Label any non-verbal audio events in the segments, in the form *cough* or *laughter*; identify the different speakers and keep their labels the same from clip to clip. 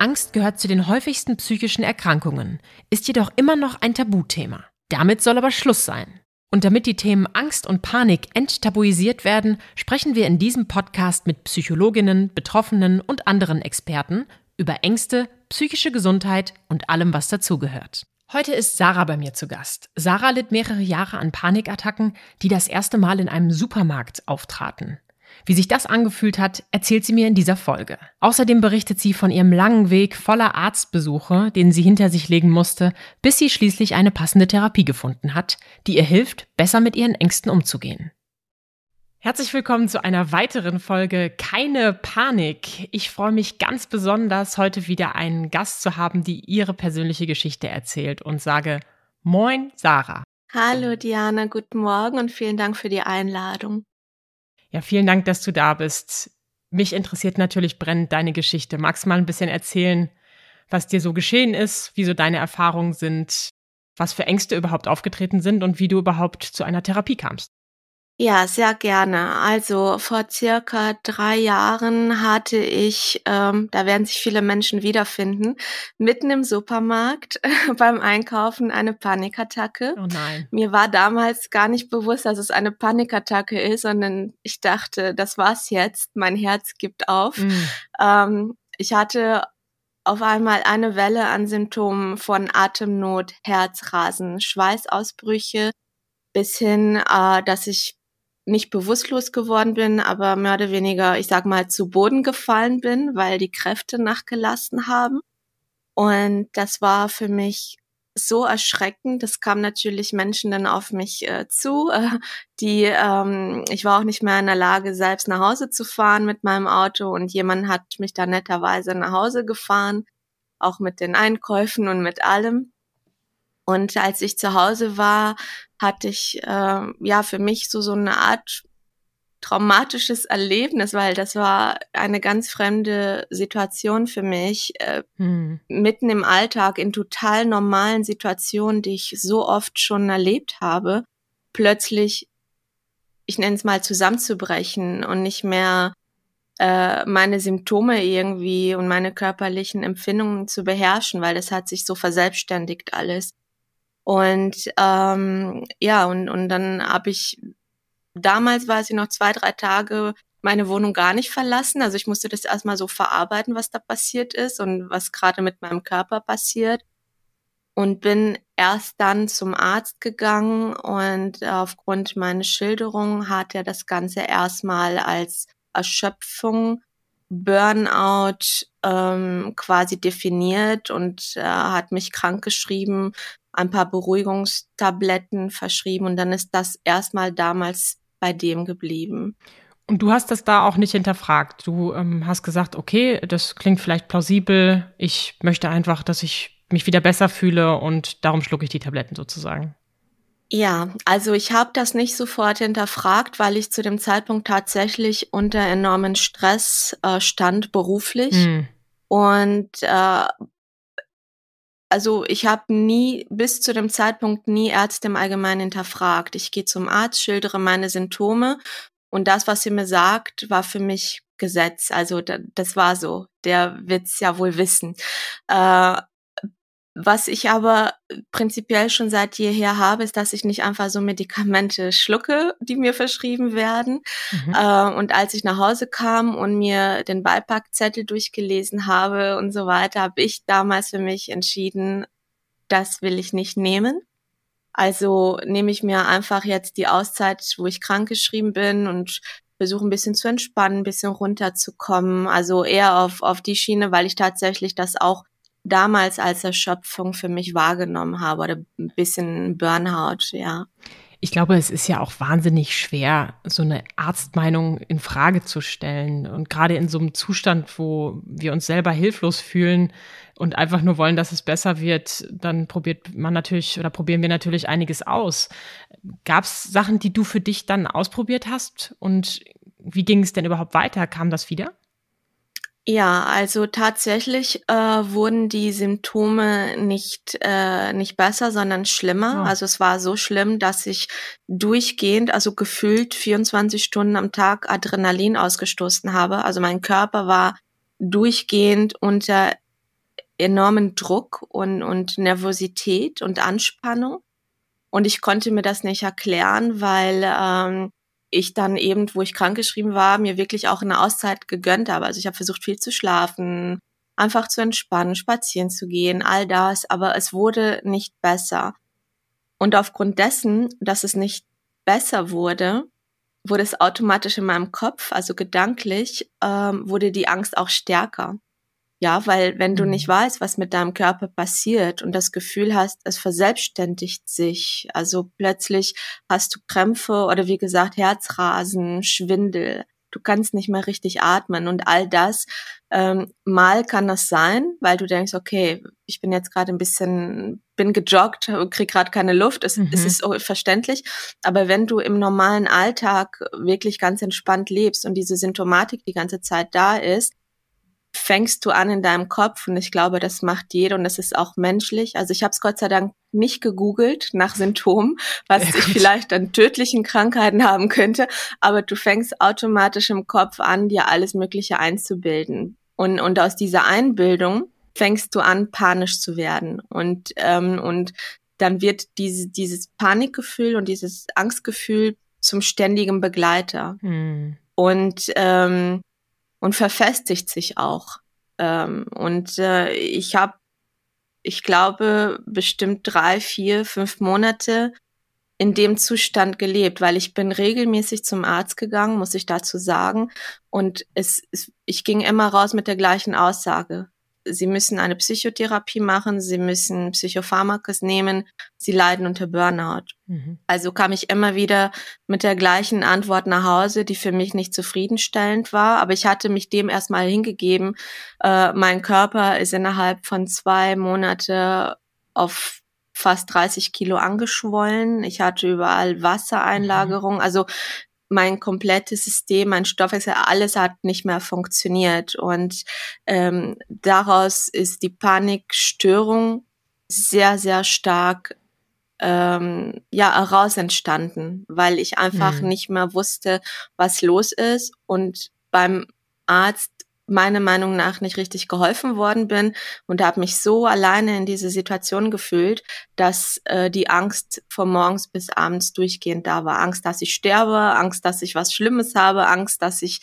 Speaker 1: Angst gehört zu den häufigsten psychischen Erkrankungen, ist jedoch immer noch ein Tabuthema. Damit soll aber Schluss sein. Und damit die Themen Angst und Panik enttabuisiert werden, sprechen wir in diesem Podcast mit Psychologinnen, Betroffenen und anderen Experten über Ängste, psychische Gesundheit und allem, was dazugehört. Heute ist Sarah bei mir zu Gast. Sarah litt mehrere Jahre an Panikattacken, die das erste Mal in einem Supermarkt auftraten. Wie sich das angefühlt hat, erzählt sie mir in dieser Folge. Außerdem berichtet sie von ihrem langen Weg voller Arztbesuche, den sie hinter sich legen musste, bis sie schließlich eine passende Therapie gefunden hat, die ihr hilft, besser mit ihren Ängsten umzugehen. Herzlich willkommen zu einer weiteren Folge Keine Panik. Ich freue mich ganz besonders, heute wieder einen Gast zu haben, die ihre persönliche Geschichte erzählt und sage Moin, Sarah.
Speaker 2: Hallo Diana, guten Morgen und vielen Dank für die Einladung.
Speaker 1: Ja, vielen Dank, dass du da bist. Mich interessiert natürlich brennend deine Geschichte. Magst du mal ein bisschen erzählen, was dir so geschehen ist, wie so deine Erfahrungen sind, was für Ängste überhaupt aufgetreten sind und wie du überhaupt zu einer Therapie kamst?
Speaker 2: Ja, sehr gerne. Also vor circa drei Jahren hatte ich, ähm, da werden sich viele Menschen wiederfinden, mitten im Supermarkt *laughs* beim Einkaufen eine Panikattacke.
Speaker 1: Oh nein.
Speaker 2: Mir war damals gar nicht bewusst, dass es eine Panikattacke ist, sondern ich dachte, das war's jetzt, mein Herz gibt auf. Mm. Ähm, ich hatte auf einmal eine Welle an Symptomen von Atemnot, Herzrasen, Schweißausbrüche bis hin, äh, dass ich nicht bewusstlos geworden bin, aber mehr oder weniger, ich sag mal, zu Boden gefallen bin, weil die Kräfte nachgelassen haben. Und das war für mich so erschreckend. Das kam natürlich Menschen dann auf mich äh, zu, *laughs* äh, die ähm, ich war auch nicht mehr in der Lage, selbst nach Hause zu fahren mit meinem Auto und jemand hat mich da netterweise nach Hause gefahren, auch mit den Einkäufen und mit allem. Und als ich zu Hause war, hatte ich äh, ja für mich so so eine Art traumatisches Erlebnis, weil das war eine ganz fremde Situation für mich, äh, hm. mitten im Alltag in total normalen Situationen, die ich so oft schon erlebt habe, plötzlich, ich nenne es mal, zusammenzubrechen und nicht mehr äh, meine Symptome irgendwie und meine körperlichen Empfindungen zu beherrschen, weil das hat sich so verselbstständigt alles. Und ähm, ja, und, und dann habe ich, damals war sie noch zwei, drei Tage meine Wohnung gar nicht verlassen. Also ich musste das erstmal so verarbeiten, was da passiert ist und was gerade mit meinem Körper passiert. Und bin erst dann zum Arzt gegangen und aufgrund meiner Schilderung hat er das Ganze erstmal als Erschöpfung, Burnout ähm, quasi definiert und äh, hat mich krank geschrieben ein paar Beruhigungstabletten verschrieben und dann ist das erstmal damals bei dem geblieben.
Speaker 1: Und du hast das da auch nicht hinterfragt. Du ähm, hast gesagt, okay, das klingt vielleicht plausibel. Ich möchte einfach, dass ich mich wieder besser fühle und darum schlucke ich die Tabletten sozusagen.
Speaker 2: Ja, also ich habe das nicht sofort hinterfragt, weil ich zu dem Zeitpunkt tatsächlich unter enormen Stress äh, stand beruflich. Mm. Und äh, also ich habe nie bis zu dem Zeitpunkt nie Ärzte im Allgemeinen hinterfragt. Ich gehe zum Arzt, schildere meine Symptome und das, was sie mir sagt, war für mich Gesetz. Also das war so. Der wird's ja wohl wissen. Äh, was ich aber prinzipiell schon seit jeher habe, ist, dass ich nicht einfach so Medikamente *laughs* schlucke, die mir verschrieben werden. Mhm. Äh, und als ich nach Hause kam und mir den Beipackzettel durchgelesen habe und so weiter, habe ich damals für mich entschieden, das will ich nicht nehmen. Also nehme ich mir einfach jetzt die Auszeit, wo ich krankgeschrieben bin und versuche ein bisschen zu entspannen, ein bisschen runterzukommen. Also eher auf, auf die Schiene, weil ich tatsächlich das auch damals als Erschöpfung für mich wahrgenommen habe oder ein bisschen Burnout, ja.
Speaker 1: Ich glaube, es ist ja auch wahnsinnig schwer, so eine Arztmeinung in Frage zu stellen. Und gerade in so einem Zustand, wo wir uns selber hilflos fühlen und einfach nur wollen, dass es besser wird, dann probiert man natürlich oder probieren wir natürlich einiges aus. Gab es Sachen, die du für dich dann ausprobiert hast? Und wie ging es denn überhaupt weiter? Kam das wieder?
Speaker 2: Ja, also tatsächlich äh, wurden die Symptome nicht äh, nicht besser, sondern schlimmer. Oh. Also es war so schlimm, dass ich durchgehend, also gefühlt 24 Stunden am Tag Adrenalin ausgestoßen habe. Also mein Körper war durchgehend unter enormen Druck und und Nervosität und Anspannung. Und ich konnte mir das nicht erklären, weil ähm, ich dann eben, wo ich krankgeschrieben war, mir wirklich auch eine Auszeit gegönnt habe. Also ich habe versucht, viel zu schlafen, einfach zu entspannen, spazieren zu gehen, all das, aber es wurde nicht besser. Und aufgrund dessen, dass es nicht besser wurde, wurde es automatisch in meinem Kopf, also gedanklich, ähm, wurde die Angst auch stärker. Ja, weil wenn du nicht mhm. weißt, was mit deinem Körper passiert und das Gefühl hast, es verselbstständigt sich, also plötzlich hast du Krämpfe oder wie gesagt Herzrasen, Schwindel, du kannst nicht mehr richtig atmen und all das. Ähm, mal kann das sein, weil du denkst, okay, ich bin jetzt gerade ein bisschen, bin gejoggt, krieg gerade keine Luft, es, mhm. es ist verständlich. Aber wenn du im normalen Alltag wirklich ganz entspannt lebst und diese Symptomatik die ganze Zeit da ist, fängst du an in deinem Kopf und ich glaube, das macht jeder und das ist auch menschlich. Also ich habe es Gott sei Dank nicht gegoogelt nach Symptomen, was ich vielleicht an tödlichen Krankheiten haben könnte, aber du fängst automatisch im Kopf an, dir alles Mögliche einzubilden. Und, und aus dieser Einbildung fängst du an, panisch zu werden. Und, ähm, und dann wird diese, dieses Panikgefühl und dieses Angstgefühl zum ständigen Begleiter. Hm. Und ähm, und verfestigt sich auch. Ähm, und äh, ich habe, ich glaube, bestimmt drei, vier, fünf Monate in dem Zustand gelebt, weil ich bin regelmäßig zum Arzt gegangen, muss ich dazu sagen. Und es, es ich ging immer raus mit der gleichen Aussage sie müssen eine Psychotherapie machen, sie müssen Psychopharmakas nehmen, sie leiden unter Burnout. Mhm. Also kam ich immer wieder mit der gleichen Antwort nach Hause, die für mich nicht zufriedenstellend war, aber ich hatte mich dem erstmal hingegeben. Äh, mein Körper ist innerhalb von zwei Monate auf fast 30 Kilo angeschwollen. Ich hatte überall Wassereinlagerung. Mhm. Also mein komplettes System, mein Stoffwechsel, alles hat nicht mehr funktioniert. Und ähm, daraus ist die Panikstörung sehr, sehr stark ähm, ja heraus entstanden, weil ich einfach mhm. nicht mehr wusste, was los ist. Und beim Arzt meiner Meinung nach nicht richtig geholfen worden bin und habe mich so alleine in diese Situation gefühlt, dass äh, die Angst von morgens bis abends durchgehend da war. Angst, dass ich sterbe, Angst, dass ich was Schlimmes habe, Angst, dass ich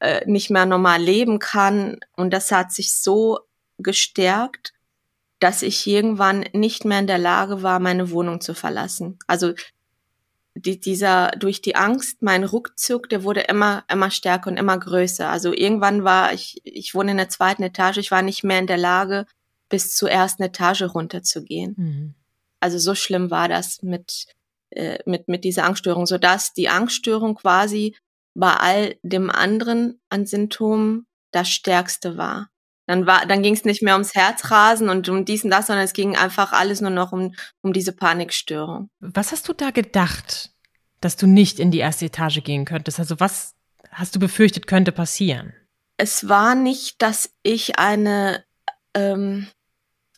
Speaker 2: äh, nicht mehr normal leben kann. Und das hat sich so gestärkt, dass ich irgendwann nicht mehr in der Lage war, meine Wohnung zu verlassen. Also die, dieser durch die Angst, mein Rückzug, der wurde immer immer stärker und immer größer. Also irgendwann war ich, ich wohne in der zweiten Etage, ich war nicht mehr in der Lage, bis zur ersten Etage runterzugehen. Mhm. Also so schlimm war das mit äh, mit mit dieser Angststörung, so dass die Angststörung quasi bei all dem anderen an Symptomen das stärkste war. Dann war, dann ging es nicht mehr ums Herzrasen und um dies und das, sondern es ging einfach alles nur noch um, um diese Panikstörung.
Speaker 1: Was hast du da gedacht, dass du nicht in die erste Etage gehen könntest? Also was hast du befürchtet, könnte passieren?
Speaker 2: Es war nicht, dass ich eine, ähm,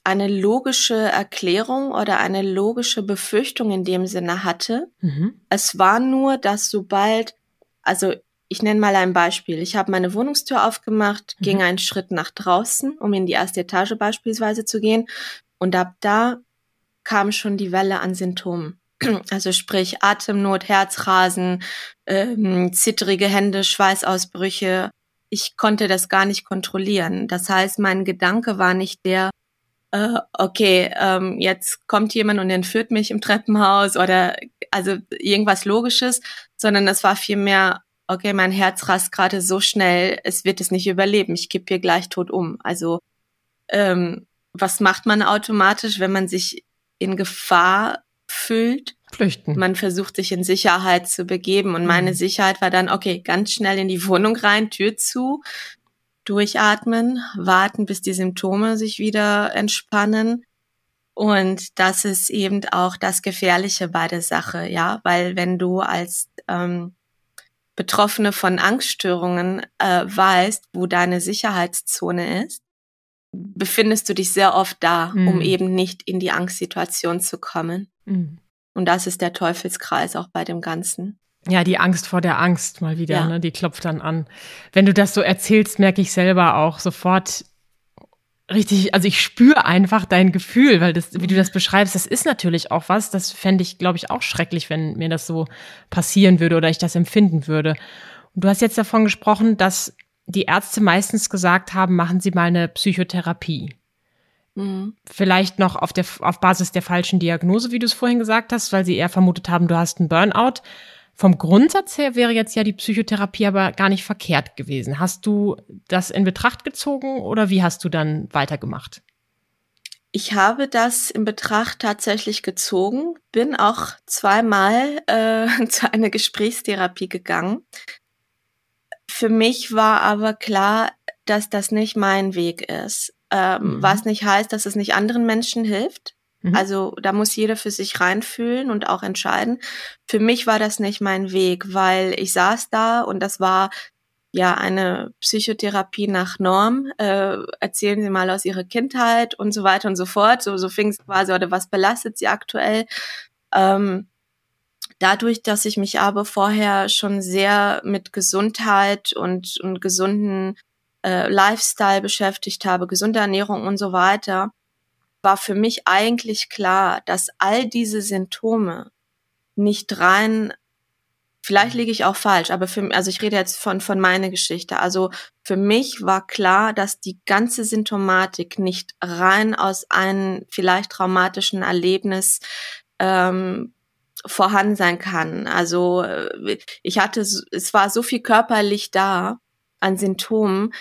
Speaker 2: eine logische Erklärung oder eine logische Befürchtung in dem Sinne hatte. Mhm. Es war nur, dass sobald, also ich nenne mal ein Beispiel. Ich habe meine Wohnungstür aufgemacht, mhm. ging einen Schritt nach draußen, um in die erste Etage beispielsweise zu gehen. Und ab da kam schon die Welle an Symptomen. *clears throat* Also sprich Atemnot, Herzrasen, ähm, zittrige Hände, Schweißausbrüche. Ich konnte das gar nicht kontrollieren. Das heißt, mein Gedanke war nicht der, äh, okay, ähm, jetzt kommt jemand und entführt mich im Treppenhaus oder also irgendwas Logisches, sondern es war vielmehr, okay, mein Herz rast gerade so schnell, es wird es nicht überleben, ich kipp hier gleich tot um. Also ähm, was macht man automatisch, wenn man sich in Gefahr fühlt?
Speaker 1: Flüchten.
Speaker 2: Man versucht sich in Sicherheit zu begeben und meine mhm. Sicherheit war dann, okay, ganz schnell in die Wohnung rein, Tür zu, durchatmen, warten, bis die Symptome sich wieder entspannen. Und das ist eben auch das Gefährliche bei der Sache, ja, weil wenn du als ähm, Betroffene von Angststörungen äh, weißt, wo deine Sicherheitszone ist, befindest du dich sehr oft da, mhm. um eben nicht in die Angstsituation zu kommen. Mhm. Und das ist der Teufelskreis auch bei dem Ganzen.
Speaker 1: Ja, die Angst vor der Angst mal wieder, ja. ne? Die klopft dann an. Wenn du das so erzählst, merke ich selber auch sofort richtig, also ich spüre einfach dein Gefühl, weil das, wie du das beschreibst, das ist natürlich auch was. Das fände ich, glaube ich, auch schrecklich, wenn mir das so passieren würde oder ich das empfinden würde. Und du hast jetzt davon gesprochen, dass die Ärzte meistens gesagt haben, machen Sie mal eine Psychotherapie. Mhm. Vielleicht noch auf, der, auf Basis der falschen Diagnose, wie du es vorhin gesagt hast, weil sie eher vermutet haben, du hast einen Burnout. Vom Grundsatz her wäre jetzt ja die Psychotherapie aber gar nicht verkehrt gewesen. Hast du das in Betracht gezogen oder wie hast du dann weitergemacht?
Speaker 2: Ich habe das in Betracht tatsächlich gezogen, bin auch zweimal äh, *laughs* zu einer Gesprächstherapie gegangen. Für mich war aber klar, dass das nicht mein Weg ist. Ähm, mhm. Was nicht heißt, dass es nicht anderen Menschen hilft. Mhm. Also da muss jeder für sich reinfühlen und auch entscheiden. Für mich war das nicht mein Weg, weil ich saß da und das war ja eine Psychotherapie nach Norm. Äh, erzählen Sie mal aus Ihrer Kindheit und so weiter und so fort. So, so fing es quasi, oder was belastet Sie aktuell? Ähm, dadurch, dass ich mich aber vorher schon sehr mit Gesundheit und, und gesunden äh, Lifestyle beschäftigt habe, gesunde Ernährung und so weiter, war für mich eigentlich klar, dass all diese Symptome nicht rein Vielleicht liege ich auch falsch, aber für also ich rede jetzt von von meiner Geschichte. Also für mich war klar, dass die ganze Symptomatik nicht rein aus einem vielleicht traumatischen Erlebnis ähm, vorhanden sein kann. Also äh, ich hatte, es war so viel körperlich da an Symptomen,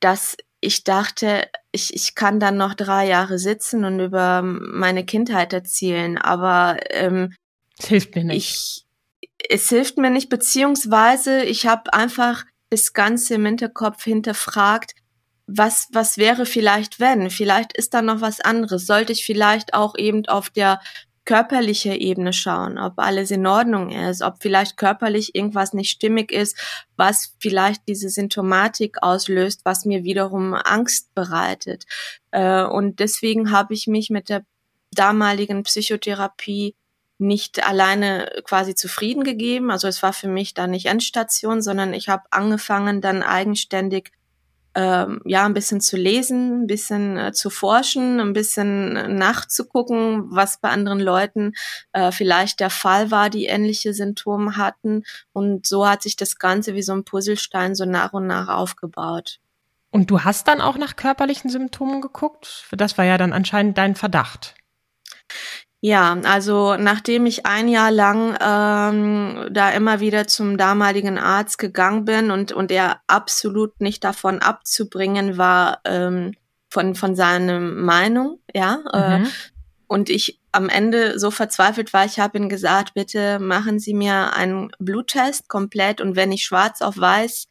Speaker 2: dass ich dachte, ich, ich kann dann noch drei Jahre sitzen und über meine Kindheit erzählen, aber ähm,
Speaker 1: es hilft mir nicht.
Speaker 2: Ich, es hilft mir nicht, beziehungsweise ich habe einfach das Ganze im Hinterkopf hinterfragt, was, was wäre vielleicht wenn? Vielleicht ist da noch was anderes. Sollte ich vielleicht auch eben auf der körperliche Ebene schauen, ob alles in Ordnung ist, ob vielleicht körperlich irgendwas nicht stimmig ist, was vielleicht diese Symptomatik auslöst, was mir wiederum Angst bereitet. Äh, und deswegen habe ich mich mit der damaligen Psychotherapie nicht alleine quasi zufrieden gegeben. Also es war für mich dann nicht Endstation, sondern ich habe angefangen, dann eigenständig ähm, ja ein bisschen zu lesen, ein bisschen äh, zu forschen, ein bisschen nachzugucken, was bei anderen Leuten äh, vielleicht der Fall war, die ähnliche Symptome hatten. Und so hat sich das Ganze wie so ein Puzzlestein so nach und nach aufgebaut.
Speaker 1: Und du hast dann auch nach körperlichen Symptomen geguckt? Das war ja dann anscheinend dein Verdacht.
Speaker 2: Ja, also nachdem ich ein Jahr lang ähm, da immer wieder zum damaligen Arzt gegangen bin und, und er absolut nicht davon abzubringen war ähm, von, von seiner Meinung, ja, äh, mhm. äh, und ich am Ende so verzweifelt war, ich habe ihm gesagt, bitte machen Sie mir einen Bluttest komplett und wenn ich schwarz auf weiß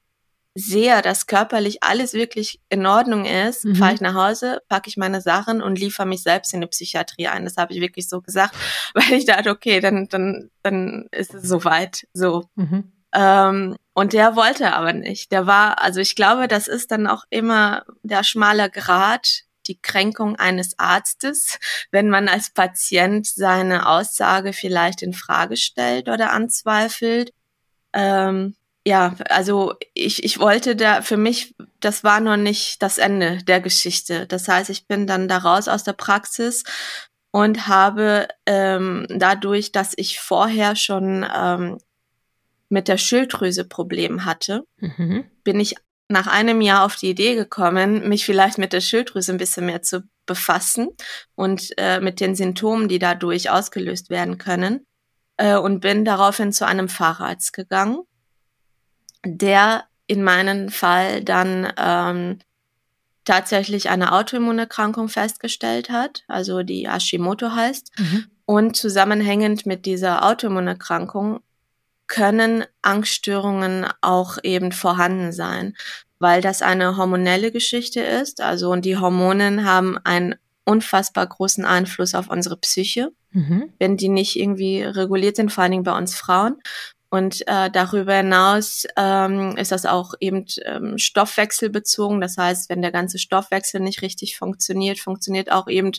Speaker 2: sehe, dass körperlich alles wirklich in Ordnung ist, mhm. fahre ich nach Hause, packe ich meine Sachen und liefere mich selbst in die Psychiatrie ein. Das habe ich wirklich so gesagt, *laughs* weil ich dachte, okay, dann, dann, dann ist es soweit. So. Mhm. Ähm, und der wollte aber nicht. Der war, also ich glaube, das ist dann auch immer der schmale Grad, die Kränkung eines Arztes, *laughs* wenn man als Patient seine Aussage vielleicht in Frage stellt oder anzweifelt. Ähm, ja, also ich, ich wollte da, für mich, das war noch nicht das Ende der Geschichte. Das heißt, ich bin dann da raus aus der Praxis und habe ähm, dadurch, dass ich vorher schon ähm, mit der Schilddrüse Problem hatte, mhm. bin ich nach einem Jahr auf die Idee gekommen, mich vielleicht mit der Schilddrüse ein bisschen mehr zu befassen und äh, mit den Symptomen, die dadurch ausgelöst werden können. Äh, und bin daraufhin zu einem Facharzt gegangen der in meinem Fall dann ähm, tatsächlich eine Autoimmunerkrankung festgestellt hat, also die Hashimoto heißt. Mhm. Und zusammenhängend mit dieser Autoimmunerkrankung können Angststörungen auch eben vorhanden sein, weil das eine hormonelle Geschichte ist. Also und die Hormonen haben einen unfassbar großen Einfluss auf unsere Psyche, mhm. wenn die nicht irgendwie reguliert sind, vor allen Dingen bei uns Frauen. Und äh, darüber hinaus ähm, ist das auch eben ähm, stoffwechselbezogen. Das heißt, wenn der ganze Stoffwechsel nicht richtig funktioniert, funktioniert auch eben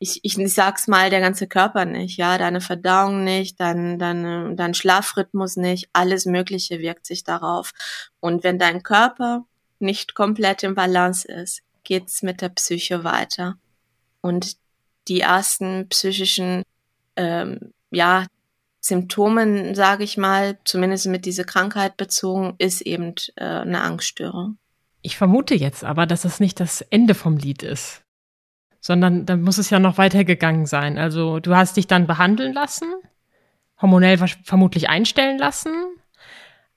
Speaker 2: ich, ich, ich sag's mal, der ganze Körper nicht, ja, deine Verdauung nicht, dein, dein, dein Schlafrhythmus nicht, alles Mögliche wirkt sich darauf. Und wenn dein Körper nicht komplett im Balance ist, geht's mit der Psyche weiter. Und die ersten psychischen, ähm, ja, Symptomen, sage ich mal, zumindest mit dieser Krankheit bezogen, ist eben äh, eine Angststörung.
Speaker 1: Ich vermute jetzt aber, dass es nicht das Ende vom Lied ist sondern dann muss es ja noch weitergegangen sein. Also du hast dich dann behandeln lassen, hormonell vermutlich einstellen lassen,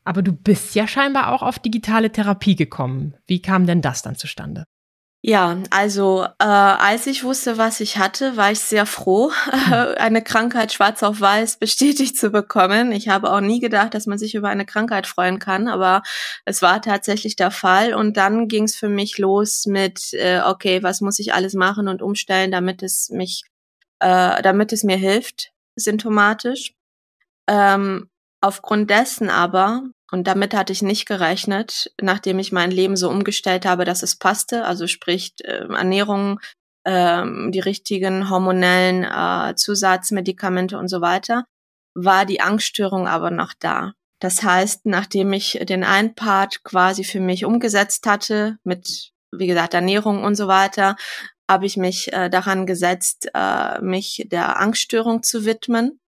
Speaker 1: aber du bist ja scheinbar auch auf digitale Therapie gekommen. Wie kam denn das dann zustande?
Speaker 2: Ja, also äh, als ich wusste, was ich hatte, war ich sehr froh, *laughs* eine Krankheit schwarz auf weiß bestätigt zu bekommen. Ich habe auch nie gedacht, dass man sich über eine Krankheit freuen kann, aber es war tatsächlich der Fall. Und dann ging es für mich los mit, äh, okay, was muss ich alles machen und umstellen, damit es mich, äh, damit es mir hilft, symptomatisch. Ähm, aufgrund dessen aber und damit hatte ich nicht gerechnet, nachdem ich mein Leben so umgestellt habe, dass es passte. Also sprich äh, Ernährung, äh, die richtigen hormonellen äh, Zusatzmedikamente und so weiter, war die Angststörung aber noch da. Das heißt, nachdem ich den einen Part quasi für mich umgesetzt hatte, mit, wie gesagt, Ernährung und so weiter, habe ich mich äh, daran gesetzt, äh, mich der Angststörung zu widmen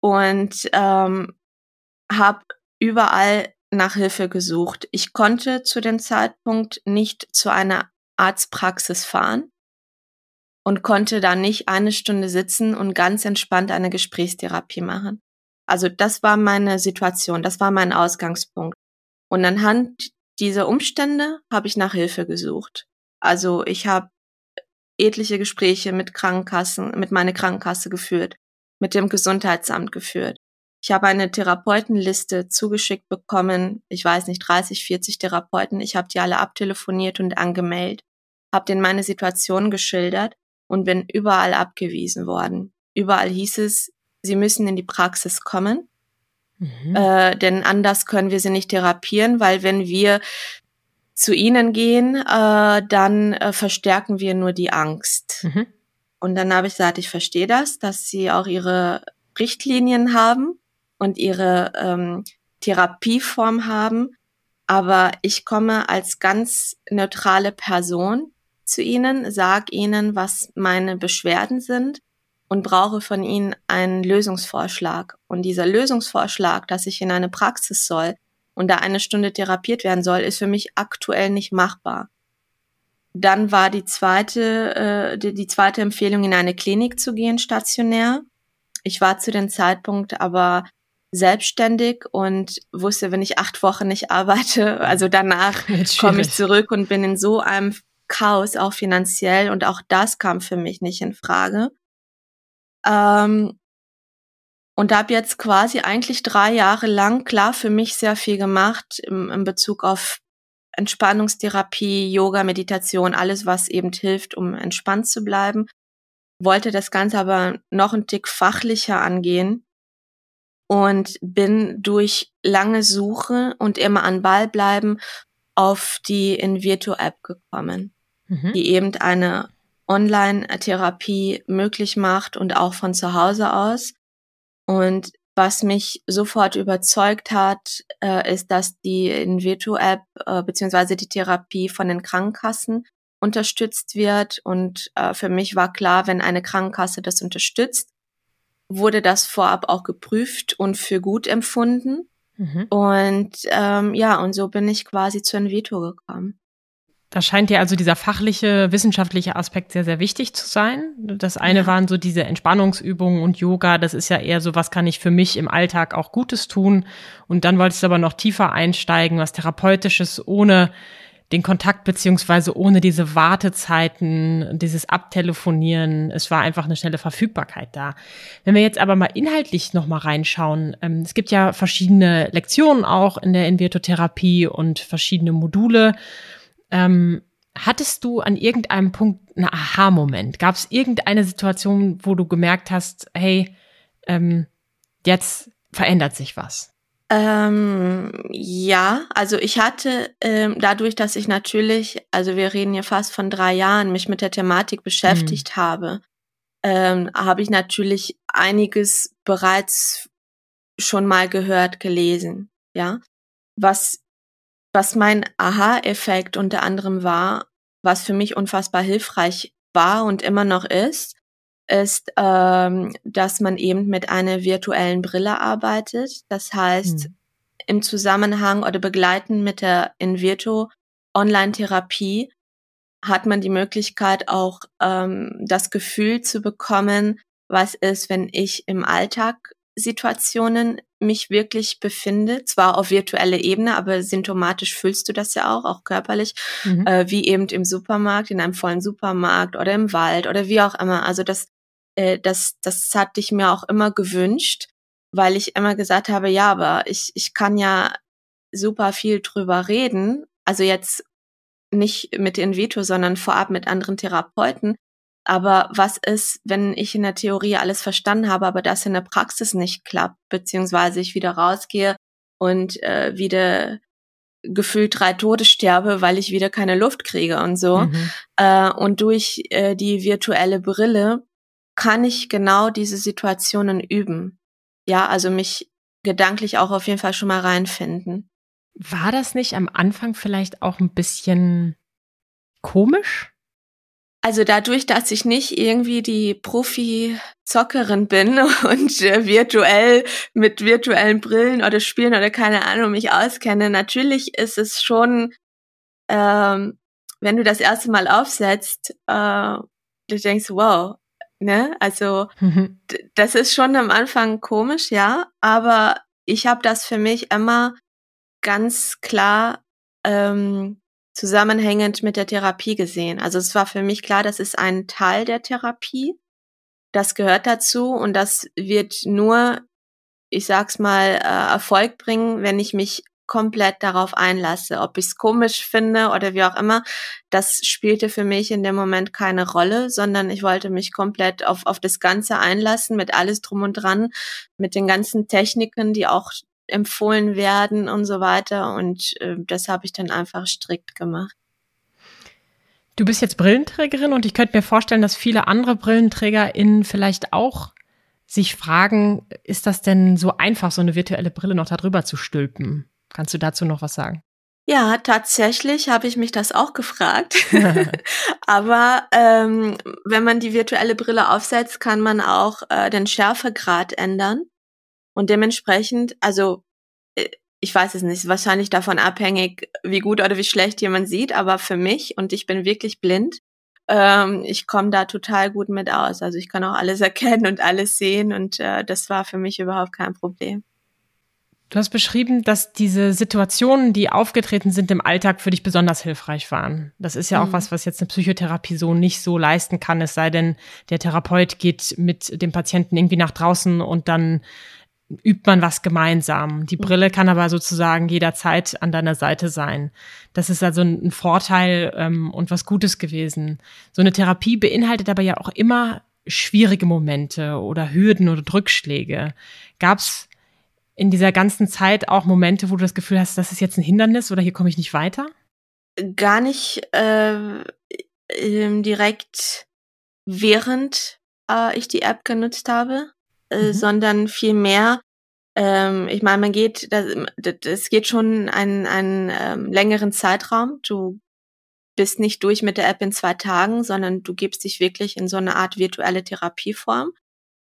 Speaker 2: und ähm, habe überall nach Hilfe gesucht. Ich konnte zu dem Zeitpunkt nicht zu einer Arztpraxis fahren und konnte da nicht eine Stunde sitzen und ganz entspannt eine Gesprächstherapie machen. Also das war meine Situation, das war mein Ausgangspunkt. Und anhand dieser Umstände habe ich nach Hilfe gesucht. Also ich habe etliche Gespräche mit Krankenkassen, mit meiner Krankenkasse geführt, mit dem Gesundheitsamt geführt. Ich habe eine Therapeutenliste zugeschickt bekommen. Ich weiß nicht, 30, 40 Therapeuten. Ich habe die alle abtelefoniert und angemeldet, habe denen meine Situation geschildert und bin überall abgewiesen worden. Überall hieß es, sie müssen in die Praxis kommen, mhm. äh, denn anders können wir sie nicht therapieren, weil wenn wir zu ihnen gehen, äh, dann äh, verstärken wir nur die Angst. Mhm. Und dann habe ich gesagt, ich verstehe das, dass sie auch ihre Richtlinien haben und ihre ähm, Therapieform haben. Aber ich komme als ganz neutrale Person zu ihnen, sag ihnen, was meine Beschwerden sind und brauche von ihnen einen Lösungsvorschlag. Und dieser Lösungsvorschlag, dass ich in eine Praxis soll und da eine Stunde therapiert werden soll, ist für mich aktuell nicht machbar. Dann war die zweite, äh, die, die zweite Empfehlung, in eine Klinik zu gehen, stationär. Ich war zu dem Zeitpunkt aber selbstständig und wusste, wenn ich acht Wochen nicht arbeite, *laughs* also danach *laughs* komme ich zurück und bin in so einem Chaos, auch finanziell. Und auch das kam für mich nicht in Frage. Ähm, und habe jetzt quasi eigentlich drei Jahre lang klar für mich sehr viel gemacht im, im Bezug auf Entspannungstherapie, Yoga, Meditation, alles, was eben hilft, um entspannt zu bleiben. Wollte das Ganze aber noch ein Tick fachlicher angehen und bin durch lange Suche und immer an Ball bleiben auf die Invirtu-App gekommen, mhm. die eben eine Online-Therapie möglich macht und auch von zu Hause aus. Und was mich sofort überzeugt hat, äh, ist, dass die Invirtu-App äh, beziehungsweise die Therapie von den Krankenkassen unterstützt wird. Und äh, für mich war klar, wenn eine Krankenkasse das unterstützt, wurde das vorab auch geprüft und für gut empfunden. Mhm. Und ähm, ja, und so bin ich quasi zu Envito gekommen.
Speaker 1: Da scheint dir also dieser fachliche, wissenschaftliche Aspekt sehr, sehr wichtig zu sein. Das eine ja. waren so diese Entspannungsübungen und Yoga. Das ist ja eher so, was kann ich für mich im Alltag auch Gutes tun. Und dann wolltest du aber noch tiefer einsteigen, was Therapeutisches, ohne den Kontakt beziehungsweise ohne diese Wartezeiten, dieses Abtelefonieren. Es war einfach eine schnelle Verfügbarkeit da. Wenn wir jetzt aber mal inhaltlich noch mal reinschauen, ähm, es gibt ja verschiedene Lektionen auch in der Invirtotherapie und verschiedene Module. Ähm, hattest du an irgendeinem Punkt einen Aha-Moment? Gab es irgendeine Situation, wo du gemerkt hast, hey, ähm, jetzt verändert sich was?
Speaker 2: Ähm, ja, also ich hatte ähm, dadurch, dass ich natürlich, also wir reden ja fast von drei Jahren, mich mit der Thematik beschäftigt mhm. habe, ähm, habe ich natürlich einiges bereits schon mal gehört, gelesen, ja. Was, was mein Aha-Effekt unter anderem war, was für mich unfassbar hilfreich war und immer noch ist, ist, ähm, dass man eben mit einer virtuellen Brille arbeitet. Das heißt, hm. im Zusammenhang oder begleiten mit der Invirto Online-Therapie hat man die Möglichkeit auch ähm, das Gefühl zu bekommen, was ist, wenn ich im Alltag Situationen mich wirklich befinde, zwar auf virtueller Ebene, aber symptomatisch fühlst du das ja auch, auch körperlich, mhm. äh, wie eben im Supermarkt, in einem vollen Supermarkt oder im Wald oder wie auch immer. Also das äh, das, das hatte ich mir auch immer gewünscht, weil ich immer gesagt habe, ja, aber ich, ich kann ja super viel drüber reden. Also jetzt nicht mit Invito, sondern vorab mit anderen Therapeuten. Aber was ist, wenn ich in der Theorie alles verstanden habe, aber das in der Praxis nicht klappt, beziehungsweise ich wieder rausgehe und äh, wieder gefühlt drei Tote sterbe, weil ich wieder keine Luft kriege und so. Mhm. Äh, und durch äh, die virtuelle Brille kann ich genau diese Situationen üben. Ja, also mich gedanklich auch auf jeden Fall schon mal reinfinden.
Speaker 1: War das nicht am Anfang vielleicht auch ein bisschen komisch?
Speaker 2: Also dadurch, dass ich nicht irgendwie die Profi-Zockerin bin *laughs* und äh, virtuell mit virtuellen Brillen oder Spielen oder keine Ahnung mich auskenne, natürlich ist es schon, ähm, wenn du das erste Mal aufsetzt, äh, du denkst, wow, Ne? Also mhm. das ist schon am Anfang komisch, ja, aber ich habe das für mich immer ganz klar ähm, zusammenhängend mit der Therapie gesehen. Also es war für mich klar, das ist ein Teil der Therapie. Das gehört dazu und das wird nur, ich sag's mal, äh, Erfolg bringen, wenn ich mich komplett darauf einlasse. Ob ich es komisch finde oder wie auch immer, das spielte für mich in dem Moment keine Rolle, sondern ich wollte mich komplett auf, auf das Ganze einlassen, mit alles drum und dran, mit den ganzen Techniken, die auch empfohlen werden und so weiter. Und äh, das habe ich dann einfach strikt gemacht.
Speaker 1: Du bist jetzt Brillenträgerin und ich könnte mir vorstellen, dass viele andere BrillenträgerInnen vielleicht auch sich fragen, ist das denn so einfach, so eine virtuelle Brille noch darüber zu stülpen? Kannst du dazu noch was sagen?
Speaker 2: Ja, tatsächlich habe ich mich das auch gefragt. *laughs* *laughs* Aber ähm, wenn man die virtuelle Brille aufsetzt, kann man auch äh, den Schärfegrad ändern. Und dementsprechend, also äh, ich weiß es nicht, wahrscheinlich davon abhängig, wie gut oder wie schlecht jemand sieht, aber für mich, und ich bin wirklich blind, ähm, ich komme da total gut mit aus. Also ich kann auch alles *laughs* erkennen und alles sehen und äh, das war für mich überhaupt kein Problem.
Speaker 1: Du hast beschrieben, dass diese Situationen, die aufgetreten sind im Alltag, für dich besonders hilfreich waren. Das ist ja mhm. auch was, was jetzt eine Psychotherapie so nicht so leisten kann, es sei denn, der Therapeut geht mit dem Patienten irgendwie nach draußen und dann übt man was gemeinsam. Die mhm. Brille kann aber sozusagen jederzeit an deiner Seite sein. Das ist also ein Vorteil ähm, und was Gutes gewesen. So eine Therapie beinhaltet aber ja auch immer schwierige Momente oder Hürden oder Rückschläge. Gab es in dieser ganzen Zeit auch Momente, wo du das Gefühl hast, das ist jetzt ein Hindernis oder hier komme ich nicht weiter?
Speaker 2: Gar nicht äh, direkt während äh, ich die App genutzt habe, äh, mhm. sondern vielmehr, ähm, ich meine, man geht, das, das geht schon einen, einen ähm, längeren Zeitraum. Du bist nicht durch mit der App in zwei Tagen, sondern du gibst dich wirklich in so eine Art virtuelle Therapieform.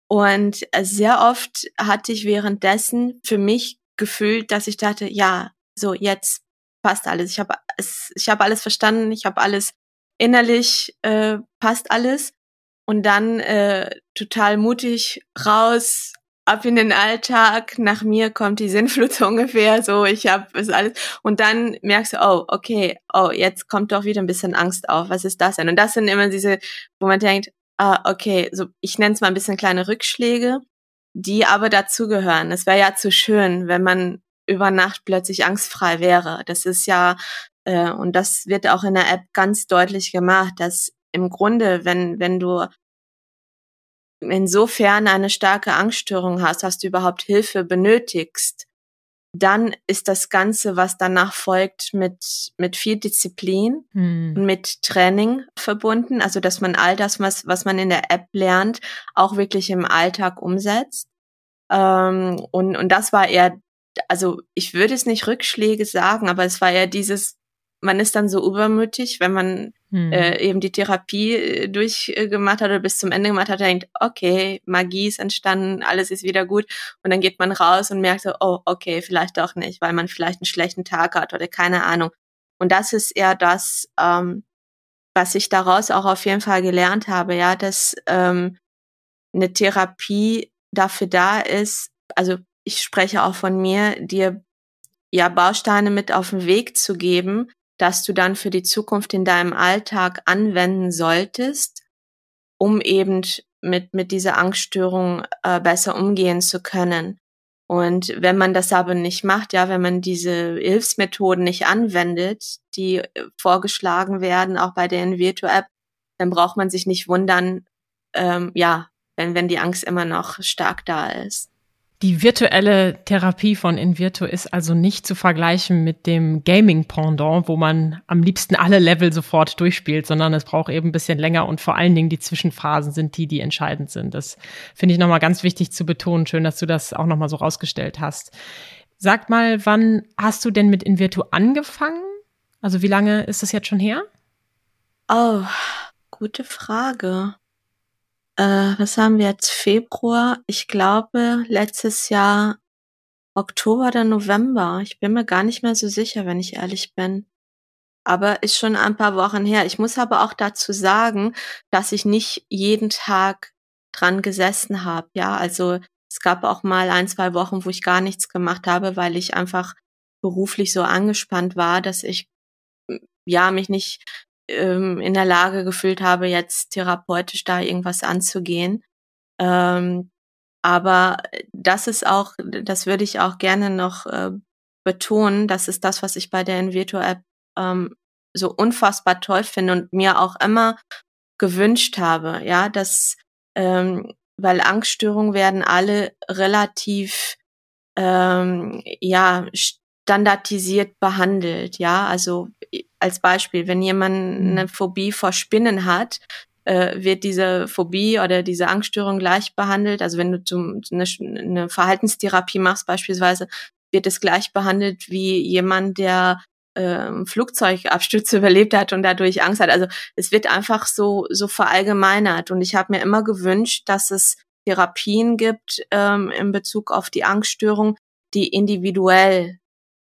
Speaker 2: Und sehr oft hatte ich währenddessen für mich gefühlt, dass ich dachte, ja, so jetzt passt alles. Ich habe ich habe alles verstanden, ich habe alles innerlich äh, passt alles. Und dann äh, total mutig raus ab in den Alltag, nach mir kommt die Sinnflut *laughs* ungefähr, so ich habe es alles. Und dann merkst du, oh, okay, oh, jetzt kommt doch wieder ein bisschen Angst auf, was ist das denn? Und das sind immer diese, wo man denkt, ah, okay, so ich nenne es mal ein bisschen kleine Rückschläge, die aber dazugehören. Es wäre ja zu schön, wenn man über Nacht plötzlich angstfrei wäre. Das ist ja, äh, und das wird auch in der App ganz deutlich gemacht, dass im Grunde, wenn, wenn du insofern eine starke Angststörung hast, dass du überhaupt Hilfe benötigst, dann ist das Ganze, was danach folgt, mit, mit viel Disziplin hm. mit Training verbunden. Also, dass man all das, was, was man in der App lernt, auch wirklich im Alltag umsetzt. Ähm, und, und das war eher, also ich würde es nicht Rückschläge sagen, aber es war eher dieses, man ist dann so übermütig, wenn man hm. äh, eben die Therapie äh, durchgemacht hat oder bis zum Ende gemacht hat, denkt, okay, Magie ist entstanden, alles ist wieder gut. Und dann geht man raus und merkt so, oh, okay, vielleicht doch nicht, weil man vielleicht einen schlechten Tag hat oder keine Ahnung. Und das ist eher das, ähm, was ich daraus auch auf jeden Fall gelernt habe, ja, dass ähm, eine Therapie dafür da ist, also ich spreche auch von mir, dir ja Bausteine mit auf den Weg zu geben, dass du dann für die Zukunft in deinem Alltag anwenden solltest, um eben mit, mit dieser Angststörung äh, besser umgehen zu können. Und wenn man das aber nicht macht, ja, wenn man diese Hilfsmethoden nicht anwendet, die äh, vorgeschlagen werden, auch bei der Invirtu-App, dann braucht man sich nicht wundern, ähm, ja, wenn, wenn die Angst immer noch stark da ist.
Speaker 1: Die virtuelle Therapie von Invirtu ist also nicht zu vergleichen mit dem Gaming-Pendant, wo man am liebsten alle Level sofort durchspielt, sondern es braucht eben ein bisschen länger und vor allen Dingen die Zwischenphasen sind die, die entscheidend sind. Das finde ich nochmal ganz wichtig zu betonen. Schön, dass du das auch nochmal so rausgestellt hast. Sag mal, wann hast du denn mit Invirtu angefangen? Also wie lange ist das jetzt schon her?
Speaker 2: Oh, gute Frage äh, was haben wir jetzt? Februar. Ich glaube, letztes Jahr Oktober oder November. Ich bin mir gar nicht mehr so sicher, wenn ich ehrlich bin. Aber ist schon ein paar Wochen her. Ich muss aber auch dazu sagen, dass ich nicht jeden Tag dran gesessen habe. Ja, also es gab auch mal ein, zwei Wochen, wo ich gar nichts gemacht habe, weil ich einfach beruflich so angespannt war, dass ich ja mich nicht ähm, in der Lage gefühlt habe, jetzt therapeutisch da irgendwas anzugehen. Ähm, aber das ist auch, das würde ich auch gerne noch äh, betonen, das ist das, was ich bei der Invirtu-App ähm, so unfassbar toll finde und mir auch immer gewünscht habe, ja, dass, ähm, weil Angststörungen werden alle relativ, ähm, ja, standardisiert behandelt, ja, also als Beispiel, wenn jemand mhm. eine Phobie vor Spinnen hat, äh, wird diese Phobie oder diese Angststörung gleich behandelt. Also wenn du zum, eine, eine Verhaltenstherapie machst beispielsweise, wird es gleich behandelt wie jemand, der äh, Flugzeugabstürze *laughs* überlebt hat und dadurch Angst hat. Also es wird einfach so so verallgemeinert. Und ich habe mir immer gewünscht, dass es Therapien gibt ähm, in Bezug auf die Angststörung, die individuell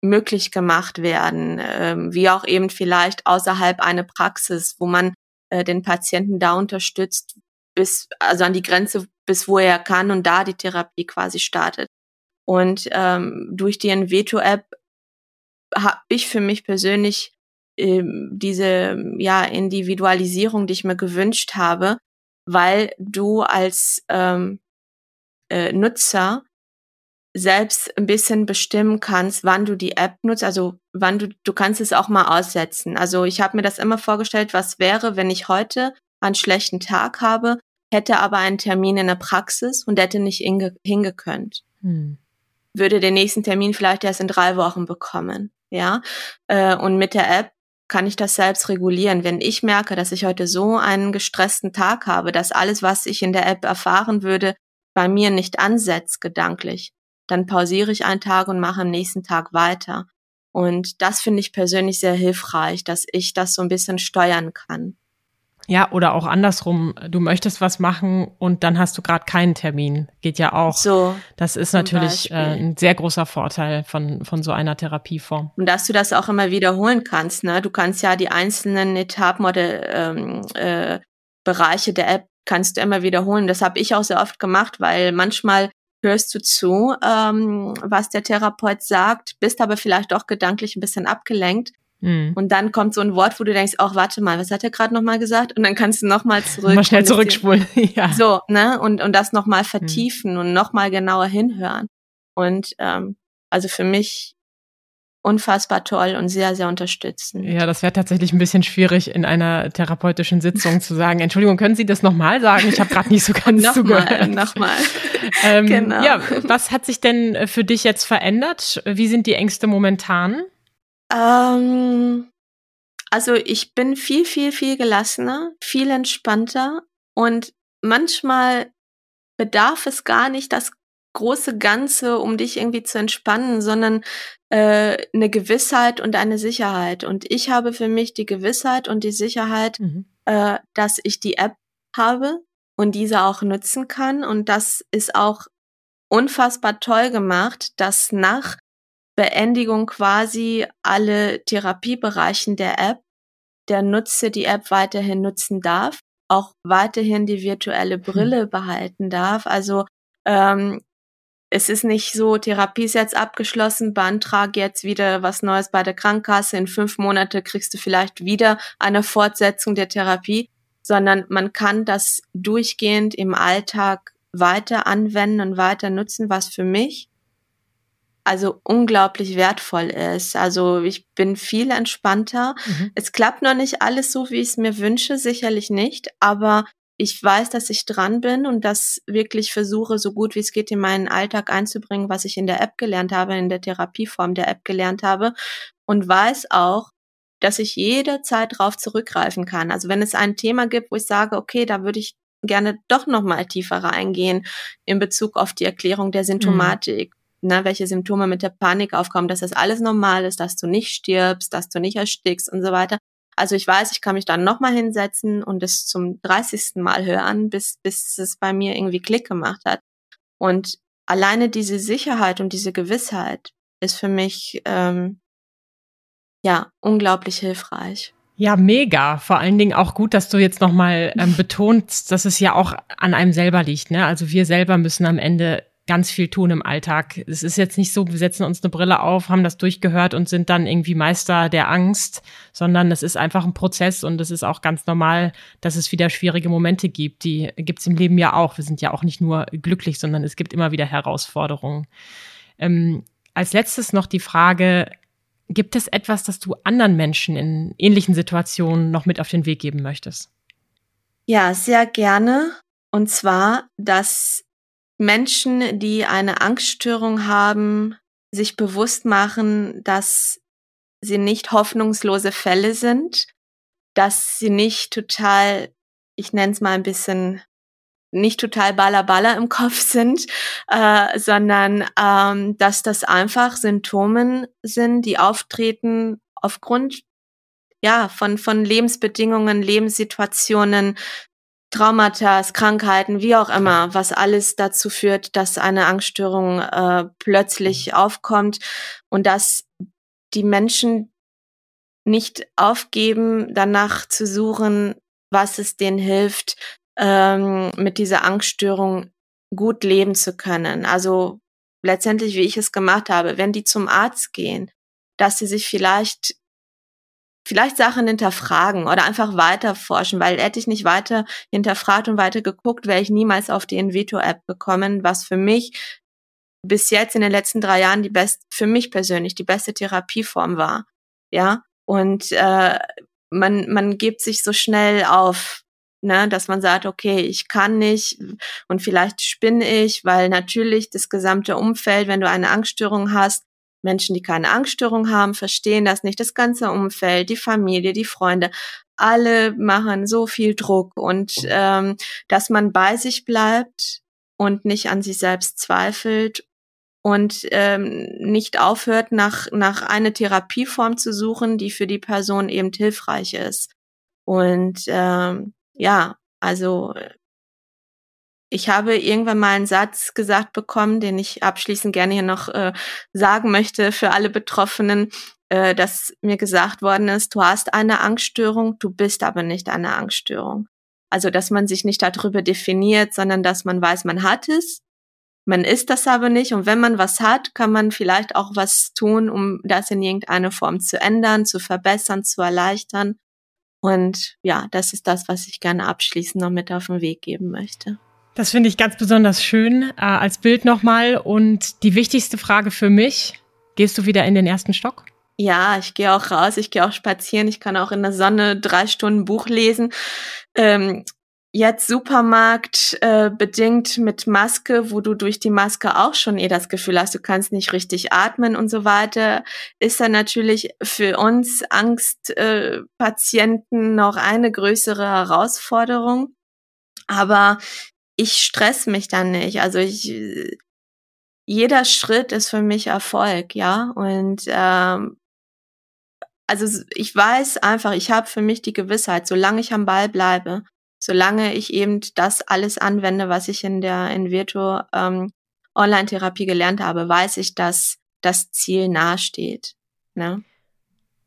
Speaker 2: möglich gemacht werden, ähm, wie auch eben vielleicht außerhalb einer Praxis, wo man äh, den Patienten da unterstützt, bis, also an die Grenze, bis wo er kann und da die Therapie quasi startet. Und ähm, durch die Enveto-App habe ich für mich persönlich ähm, diese ja Individualisierung, die ich mir gewünscht habe, weil du als ähm, äh, Nutzer selbst ein bisschen bestimmen kannst, wann du die App nutzt, also wann du, du kannst es auch mal aussetzen. Also ich habe mir das immer vorgestellt, was wäre, wenn ich heute einen schlechten Tag habe, hätte aber einen Termin in der Praxis und hätte nicht hinge hingekönnt. Hm. Würde den nächsten Termin vielleicht erst in drei Wochen bekommen. Ja. Äh, und mit der App kann ich das selbst regulieren. Wenn ich merke, dass ich heute so einen gestressten Tag habe, dass alles, was ich in der App erfahren würde, bei mir nicht ansetzt gedanklich, dann pausiere ich einen Tag und mache am nächsten Tag weiter. Und das finde ich persönlich sehr hilfreich, dass ich das so ein bisschen steuern kann.
Speaker 1: Ja, oder auch andersrum, du möchtest was machen und dann hast du gerade keinen Termin. Geht ja auch. So. Das ist natürlich äh, ein sehr großer Vorteil von, von so einer Therapieform.
Speaker 2: Und dass du das auch immer wiederholen kannst, ne? Du kannst ja die einzelnen Etappen oder ähm, äh, Bereiche der App kannst du immer wiederholen. Das habe ich auch sehr oft gemacht, weil manchmal hörst du zu, ähm, was der Therapeut sagt, bist aber vielleicht doch gedanklich ein bisschen abgelenkt. Mhm. Und dann kommt so ein Wort, wo du denkst, ach, warte mal, was hat er gerade nochmal gesagt? Und dann kannst du nochmal *laughs* zurück.
Speaker 1: Mal schnell zurückspulen, *laughs* ja.
Speaker 2: So, ne? Und, und das nochmal mhm. vertiefen mhm. und nochmal genauer hinhören. Und ähm, also für mich unfassbar toll und sehr, sehr unterstützend.
Speaker 1: Ja, das wäre tatsächlich ein bisschen schwierig in einer therapeutischen Sitzung zu sagen, Entschuldigung, können Sie das nochmal sagen? Ich habe gerade nicht so *laughs* ganz
Speaker 2: nochmal,
Speaker 1: zugehört.
Speaker 2: Nochmal,
Speaker 1: ähm, genau. Ja, was hat sich denn für dich jetzt verändert? Wie sind die Ängste momentan?
Speaker 2: Ähm, also ich bin viel, viel, viel gelassener, viel entspannter und manchmal bedarf es gar nicht das große Ganze, um dich irgendwie zu entspannen, sondern äh, eine Gewissheit und eine Sicherheit. Und ich habe für mich die Gewissheit und die Sicherheit, mhm. äh, dass ich die App habe und diese auch nutzen kann. Und das ist auch unfassbar toll gemacht, dass nach Beendigung quasi alle Therapiebereichen der App der Nutzer die App weiterhin nutzen darf, auch weiterhin die virtuelle hm. Brille hm. behalten darf. Also ähm, es ist nicht so, Therapie ist jetzt abgeschlossen, beantrag jetzt wieder was Neues bei der Krankenkasse, in fünf Monate kriegst du vielleicht wieder eine Fortsetzung der Therapie, sondern man kann das durchgehend im Alltag weiter anwenden und weiter nutzen, was für mich also unglaublich wertvoll ist. Also ich bin viel entspannter. Mhm. Es klappt noch nicht alles so, wie ich es mir wünsche, sicherlich nicht, aber ich weiß, dass ich dran bin und das wirklich versuche, so gut wie es geht, in meinen Alltag einzubringen, was ich in der App gelernt habe, in der Therapieform der App gelernt habe und weiß auch, dass ich jederzeit drauf zurückgreifen kann. Also wenn es ein Thema gibt, wo ich sage, okay, da würde ich gerne doch noch mal tiefer reingehen in Bezug auf die Erklärung der Symptomatik. Mhm. Ne, welche Symptome mit der Panik aufkommen, dass das alles normal ist, dass du nicht stirbst, dass du nicht erstickst und so weiter. Also ich weiß, ich kann mich dann nochmal hinsetzen und es zum 30. Mal hören, bis, bis es bei mir irgendwie Klick gemacht hat. Und alleine diese Sicherheit und diese Gewissheit ist für mich ähm, ja unglaublich hilfreich.
Speaker 1: Ja, mega. Vor allen Dingen auch gut, dass du jetzt nochmal ähm, *laughs* betonst, dass es ja auch an einem selber liegt. Ne? Also wir selber müssen am Ende ganz viel tun im Alltag. Es ist jetzt nicht so, wir setzen uns eine Brille auf, haben das durchgehört und sind dann irgendwie Meister der Angst, sondern es ist einfach ein Prozess und es ist auch ganz normal, dass es wieder schwierige Momente gibt. Die gibt es im Leben ja auch. Wir sind ja auch nicht nur glücklich, sondern es gibt immer wieder Herausforderungen. Ähm, als letztes noch die Frage, gibt es etwas, das du anderen Menschen in ähnlichen Situationen noch mit auf den Weg geben möchtest?
Speaker 2: Ja, sehr gerne. Und zwar, dass Menschen, die eine Angststörung haben, sich bewusst machen, dass sie nicht hoffnungslose Fälle sind, dass sie nicht total, ich nenne es mal ein bisschen, nicht total ballerballer im Kopf sind, äh, sondern ähm, dass das einfach Symptomen sind, die auftreten aufgrund ja von von Lebensbedingungen, Lebenssituationen, Traumata, Krankheiten, wie auch immer, was alles dazu führt, dass eine Angststörung äh, plötzlich aufkommt und dass die Menschen nicht aufgeben, danach zu suchen, was es denen hilft, ähm, mit dieser Angststörung gut leben zu können. Also letztendlich, wie ich es gemacht habe, wenn die zum Arzt gehen, dass sie sich vielleicht vielleicht Sachen hinterfragen oder einfach weiter forschen, weil hätte ich nicht weiter hinterfragt und weiter geguckt, wäre ich niemals auf die Invito-App gekommen, was für mich bis jetzt in den letzten drei Jahren die beste, für mich persönlich die beste Therapieform war. Ja, und äh, man, man gibt sich so schnell auf, ne, dass man sagt, okay, ich kann nicht und vielleicht spinne ich, weil natürlich das gesamte Umfeld, wenn du eine Angststörung hast, Menschen, die keine Angststörung haben, verstehen das nicht. Das ganze Umfeld, die Familie, die Freunde, alle machen so viel Druck und ähm, dass man bei sich bleibt und nicht an sich selbst zweifelt und ähm, nicht aufhört, nach, nach einer Therapieform zu suchen, die für die Person eben hilfreich ist. Und ähm, ja, also ich habe irgendwann mal einen Satz gesagt bekommen, den ich abschließend gerne hier noch äh, sagen möchte für alle Betroffenen, äh, dass mir gesagt worden ist, du hast eine Angststörung, du bist aber nicht eine Angststörung. Also, dass man sich nicht darüber definiert, sondern dass man weiß, man hat es Man ist das aber nicht. Und wenn man was hat, kann man vielleicht auch was tun, um das in irgendeiner Form zu ändern, zu verbessern, zu erleichtern. Und ja, das ist das, was ich gerne abschließend noch mit auf den Weg geben möchte.
Speaker 1: Das finde ich ganz besonders schön äh, als Bild nochmal. Und die wichtigste Frage für mich, gehst du wieder in den ersten Stock?
Speaker 2: Ja, ich gehe auch raus, ich gehe auch spazieren, ich kann auch in der Sonne drei Stunden Buch lesen. Ähm, jetzt Supermarkt äh, bedingt mit Maske, wo du durch die Maske auch schon eh das Gefühl hast, du kannst nicht richtig atmen und so weiter, ist dann natürlich für uns Angstpatienten äh, noch eine größere Herausforderung. Aber ich stress mich dann nicht. Also ich jeder Schritt ist für mich Erfolg, ja. Und ähm, also ich weiß einfach, ich habe für mich die Gewissheit, solange ich am Ball bleibe, solange ich eben das alles anwende, was ich in der in Virtu ähm, Online-Therapie gelernt habe, weiß ich, dass das Ziel nahesteht. Ne?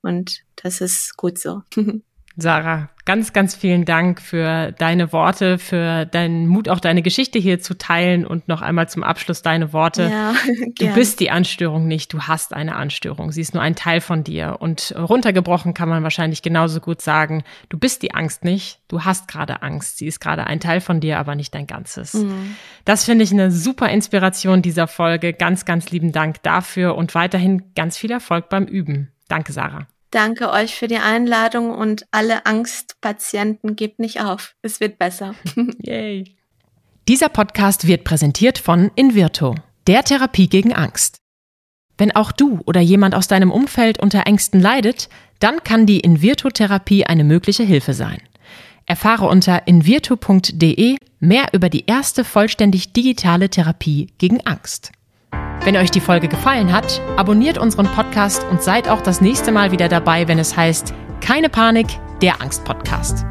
Speaker 2: Und das ist gut so. *laughs*
Speaker 1: Sarah, ganz, ganz vielen Dank für deine Worte, für deinen Mut, auch deine Geschichte hier zu teilen und noch einmal zum Abschluss deine Worte. Ja, *laughs* du bist die Anstörung nicht, du hast eine Anstörung. Sie ist nur ein Teil von dir. Und runtergebrochen kann man wahrscheinlich genauso gut sagen, du bist die Angst nicht, du hast gerade Angst. Sie ist gerade ein Teil von dir, aber nicht dein Ganzes. Mhm. Das finde ich eine super Inspiration dieser Folge. Ganz, ganz lieben Dank dafür und weiterhin ganz viel Erfolg beim Üben. Danke, Sarah.
Speaker 2: Danke euch für die Einladung und alle Angstpatienten gebt nicht auf. Es wird besser. *laughs* Yay.
Speaker 1: Dieser Podcast wird präsentiert von Invirto, der Therapie gegen Angst. Wenn auch du oder jemand aus deinem Umfeld unter Ängsten leidet, dann kann die Invirto-Therapie eine mögliche Hilfe sein. Erfahre unter invirto.de mehr über die erste vollständig digitale Therapie gegen Angst. Wenn euch die Folge gefallen hat, abonniert unseren Podcast und seid auch das nächste Mal wieder dabei, wenn es heißt Keine Panik, der Angst-Podcast.